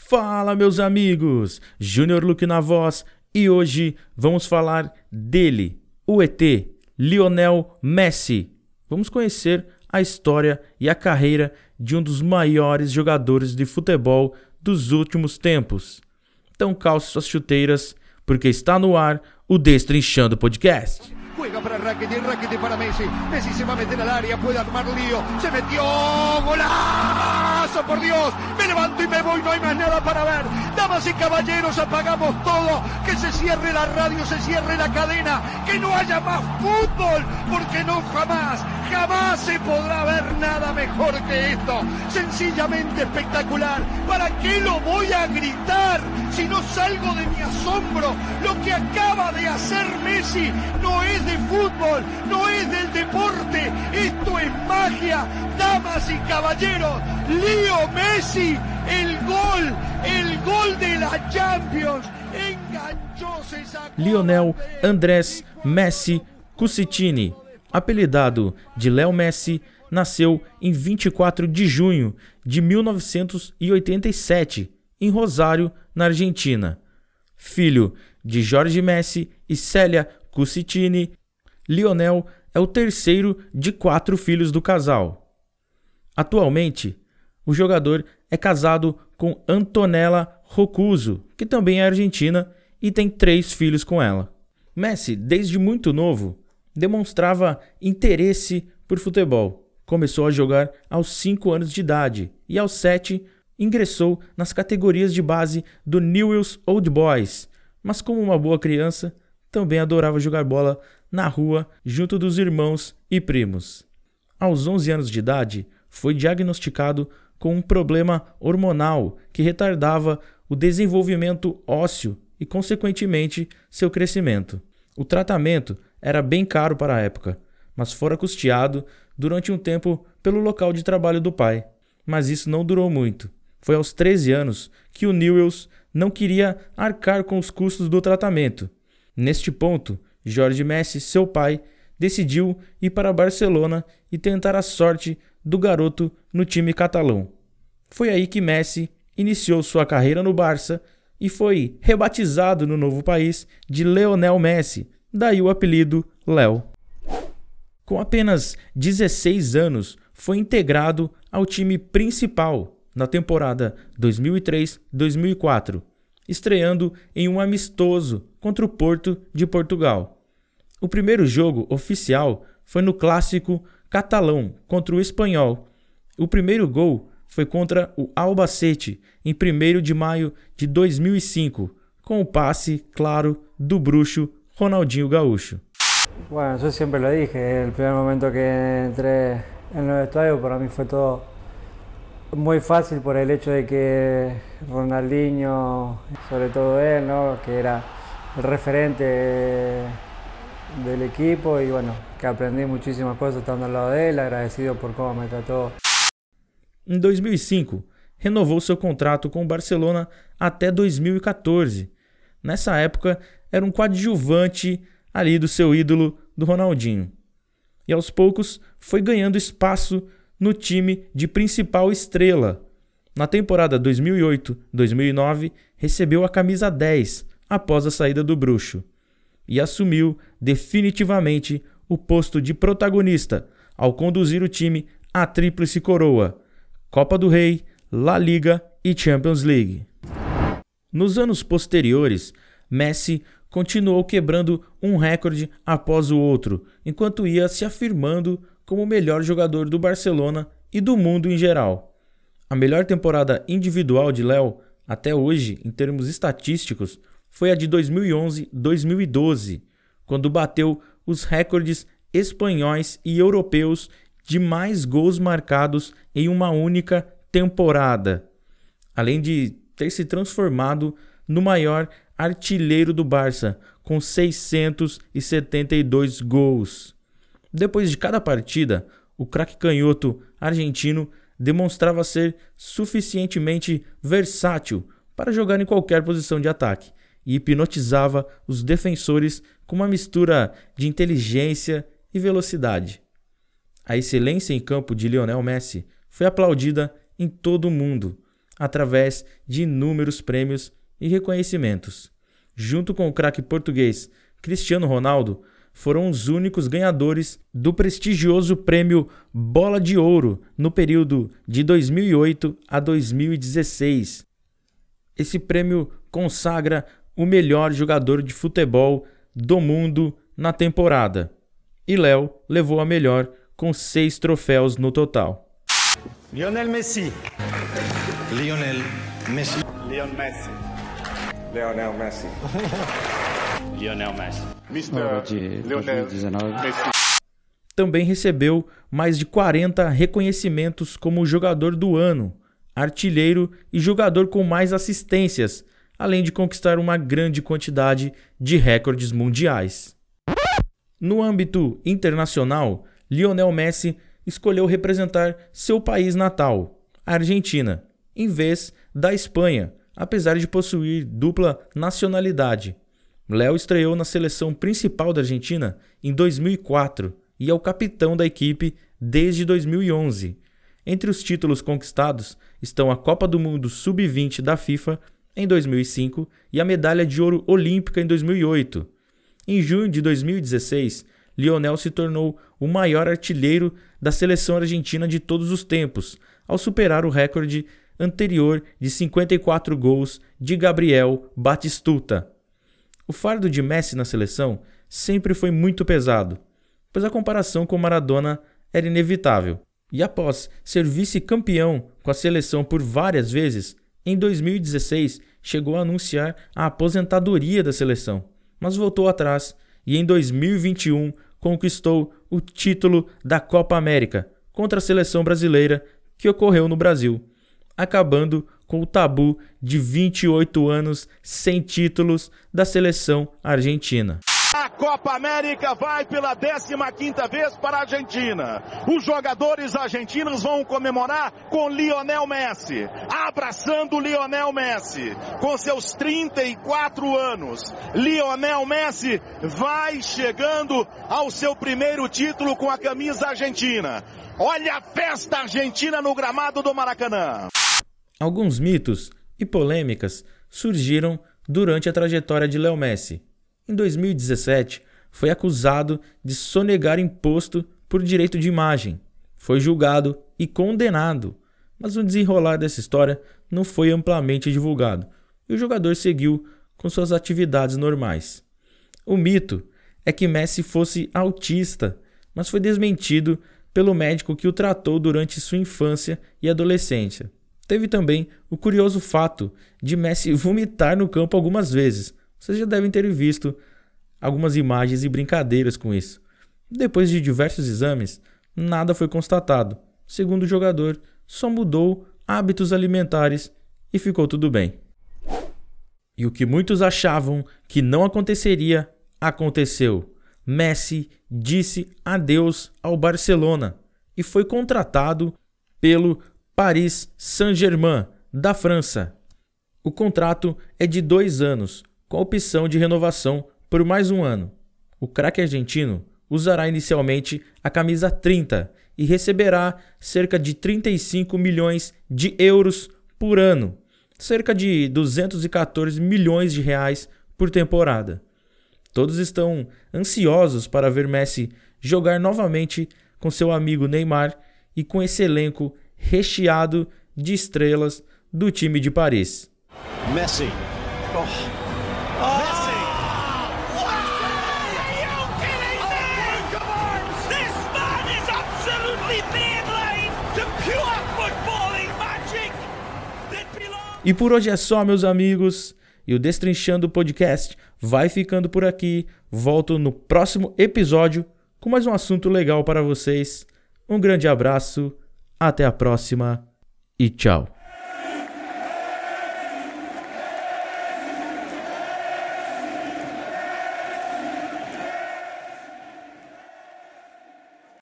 Fala, meus amigos! Júnior Luke na voz e hoje vamos falar dele, o ET, Lionel Messi. Vamos conhecer a história e a carreira de um dos maiores jogadores de futebol dos últimos tempos. Então calce suas chuteiras, porque está no ar o Destrinchando Podcast. Juega para Rakitic, Rakitic para Messi. Messi se va a meter al área, puede armar lío. Se metió, por Dios. Me levanto y me voy, no hay más nada para ver. Damas y caballeros, apagamos todo. Que se cierre la radio, se cierre la cadena. Que no haya más fútbol, porque no jamás, jamás se podrá ver nada mejor que esto. Sencillamente espectacular. ¿Para qué lo voy a gritar si no salgo de mi asombro? Lo que acaba de hacer Messi no es de fútbol, no es del deporte, esto es magia, damas y caballeros, Leo Messi, el gol, el gol de la Champions, sacó Lionel Andrés Messi Cusitini, apelidado de Léo Messi, nasceu em 24 de junho de 1987, em Rosário, na Argentina. Filho de Jorge Messi e Célia Cusitini, Lionel é o terceiro de quatro filhos do casal. Atualmente, o jogador é casado com Antonella Rocuso, que também é argentina e tem três filhos com ela. Messi, desde muito novo, demonstrava interesse por futebol. Começou a jogar aos 5 anos de idade e aos 7 ingressou nas categorias de base do Newell's Old Boys, mas como uma boa criança, também adorava jogar bola na rua junto dos irmãos e primos. Aos 11 anos de idade, foi diagnosticado com um problema hormonal que retardava o desenvolvimento ósseo e, consequentemente, seu crescimento. O tratamento era bem caro para a época, mas fora custeado durante um tempo pelo local de trabalho do pai. Mas isso não durou muito. Foi aos 13 anos que o Newells não queria arcar com os custos do tratamento Neste ponto, Jorge Messi, seu pai, decidiu ir para Barcelona e tentar a sorte do garoto no time catalão. Foi aí que Messi iniciou sua carreira no Barça e foi rebatizado no novo país de Leonel Messi, daí o apelido Léo. Com apenas 16 anos, foi integrado ao time principal na temporada 2003-2004 estreando em um amistoso contra o Porto de Portugal. O primeiro jogo oficial foi no clássico catalão contra o Espanhol. O primeiro gol foi contra o Albacete em 1 de maio de 2005, com o passe, claro, do bruxo Ronaldinho Gaúcho. Bueno, yo siempre lo dije, el primer momento que entré en el estadio para mí fue todo muy fácil por el hecho de que Ronaldinho, sobre todo él, ¿no? que era el referente del equipo y bueno, que aprendí muchísimas cosas estando al lado de él, agradecido por cómo me. Em 2005, renovou seu contrato com o Barcelona até 2014. Nessa época, era um coadjuvante ali do seu ídolo, do Ronaldinho. E aos poucos foi ganhando espaço no time de principal estrela. Na temporada 2008-2009, recebeu a camisa 10 após a saída do Bruxo e assumiu definitivamente o posto de protagonista ao conduzir o time à tríplice coroa: Copa do Rei, La Liga e Champions League. Nos anos posteriores, Messi continuou quebrando um recorde após o outro, enquanto ia se afirmando como o melhor jogador do Barcelona e do mundo em geral. A melhor temporada individual de Léo até hoje, em termos estatísticos, foi a de 2011-2012, quando bateu os recordes espanhóis e europeus de mais gols marcados em uma única temporada, além de ter se transformado no maior artilheiro do Barça, com 672 gols. Depois de cada partida, o craque canhoto argentino demonstrava ser suficientemente versátil para jogar em qualquer posição de ataque e hipnotizava os defensores com uma mistura de inteligência e velocidade. A excelência em campo de Lionel Messi foi aplaudida em todo o mundo. através de inúmeros prêmios e reconhecimentos. Junto com o craque português Cristiano Ronaldo, foram os únicos ganhadores do prestigioso prêmio Bola de Ouro no período de 2008 a 2016. Esse prêmio consagra o melhor jogador de futebol do mundo na temporada. E Léo levou a melhor com seis troféus no total. Lionel Messi. Lionel Messi. Lionel Messi. Lionel Messi. Lionel Messi. Mr. Lionel Messi. Também recebeu mais de 40 reconhecimentos como jogador do ano, artilheiro e jogador com mais assistências, além de conquistar uma grande quantidade de recordes mundiais. No âmbito internacional, Lionel Messi escolheu representar seu país natal, a Argentina, em vez da Espanha, apesar de possuir dupla nacionalidade. Léo estreou na seleção principal da Argentina em 2004 e é o capitão da equipe desde 2011. Entre os títulos conquistados estão a Copa do Mundo Sub-20 da FIFA em 2005 e a medalha de ouro olímpica em 2008. Em junho de 2016, Lionel se tornou o maior artilheiro da seleção argentina de todos os tempos, ao superar o recorde anterior de 54 gols de Gabriel Batistuta. O fardo de Messi na seleção sempre foi muito pesado, pois a comparação com Maradona era inevitável. E após ser vice-campeão com a seleção por várias vezes, em 2016 chegou a anunciar a aposentadoria da seleção, mas voltou atrás e em 2021 conquistou o título da Copa América contra a seleção brasileira que ocorreu no Brasil, acabando com o tabu de 28 anos sem títulos da seleção argentina. Copa América vai pela 15ª vez para a Argentina. Os jogadores argentinos vão comemorar com Lionel Messi, abraçando Lionel Messi, com seus 34 anos. Lionel Messi vai chegando ao seu primeiro título com a camisa argentina. Olha a festa argentina no gramado do Maracanã. Alguns mitos e polêmicas surgiram durante a trajetória de Léo Messi. Em 2017, foi acusado de sonegar imposto por direito de imagem. Foi julgado e condenado, mas o desenrolar dessa história não foi amplamente divulgado e o jogador seguiu com suas atividades normais. O mito é que Messi fosse autista, mas foi desmentido pelo médico que o tratou durante sua infância e adolescência. Teve também o curioso fato de Messi vomitar no campo algumas vezes. Vocês já devem ter visto algumas imagens e brincadeiras com isso. Depois de diversos exames, nada foi constatado. Segundo o jogador, só mudou hábitos alimentares e ficou tudo bem. E o que muitos achavam que não aconteceria, aconteceu. Messi disse adeus ao Barcelona e foi contratado pelo Paris Saint-Germain, da França. O contrato é de dois anos, com opção de renovação por mais um ano. O craque argentino usará inicialmente a camisa 30 e receberá cerca de 35 milhões de euros por ano, cerca de 214 milhões de reais por temporada. Todos estão ansiosos para ver Messi jogar novamente com seu amigo Neymar e com esse elenco recheado de estrelas do time de Paris. Messi. E por hoje é só, meus amigos. E o Destrinchando Podcast vai ficando por aqui. Volto no próximo episódio com mais um assunto legal para vocês. Um grande abraço até a próxima e tchau.